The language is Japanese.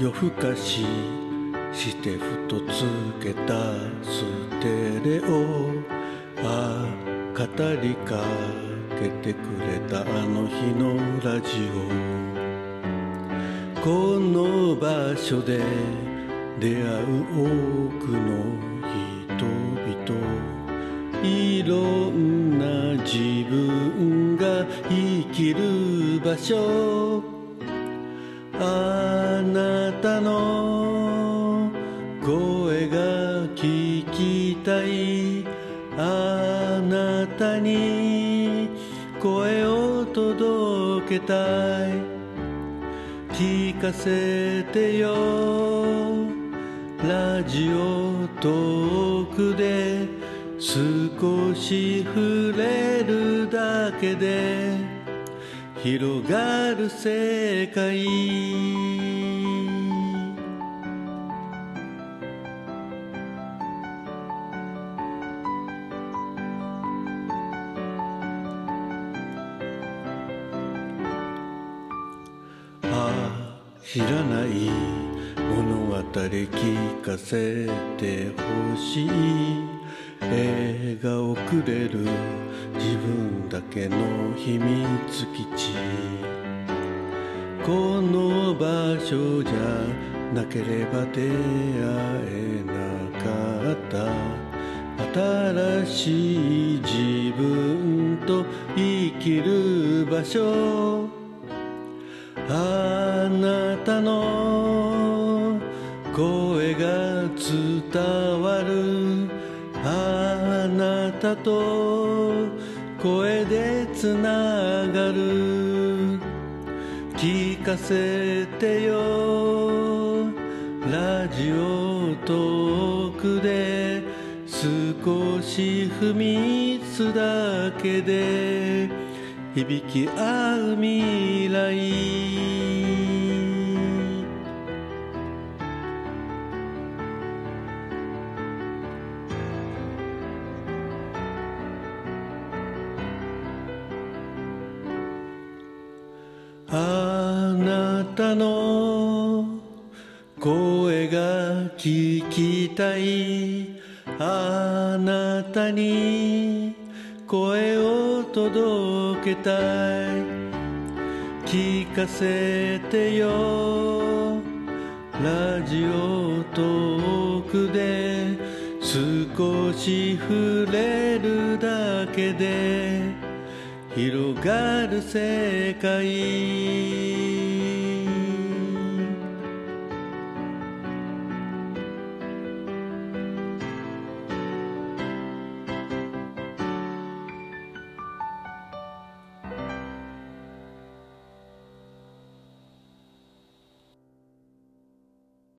夜更かししてふとつけたステレオああ語りかけてくれたあの日のラジオ。この場所で出会う多くの人々。いろんな自分が生きる場所。たの。声が聞きたい。あなたに。声を届けたい。聞かせてよ。ラジオトークで。少し触れるだけで。広がる世界。知らない物語聞かせてほしい。映画をくれる自分だけの秘密基地。この場所じゃなければ出会えなかった。新しい自分と生きる場所。あなたの声が伝わるあなたと声でつながる。聞かせてよ。ラジオトークで少し踏みつだけで響き合う未来。あなたの声が聞きたい。あなたに声を届けたい。聞かせてよ。ラジオトークで少し触れるだけで。広がる世界。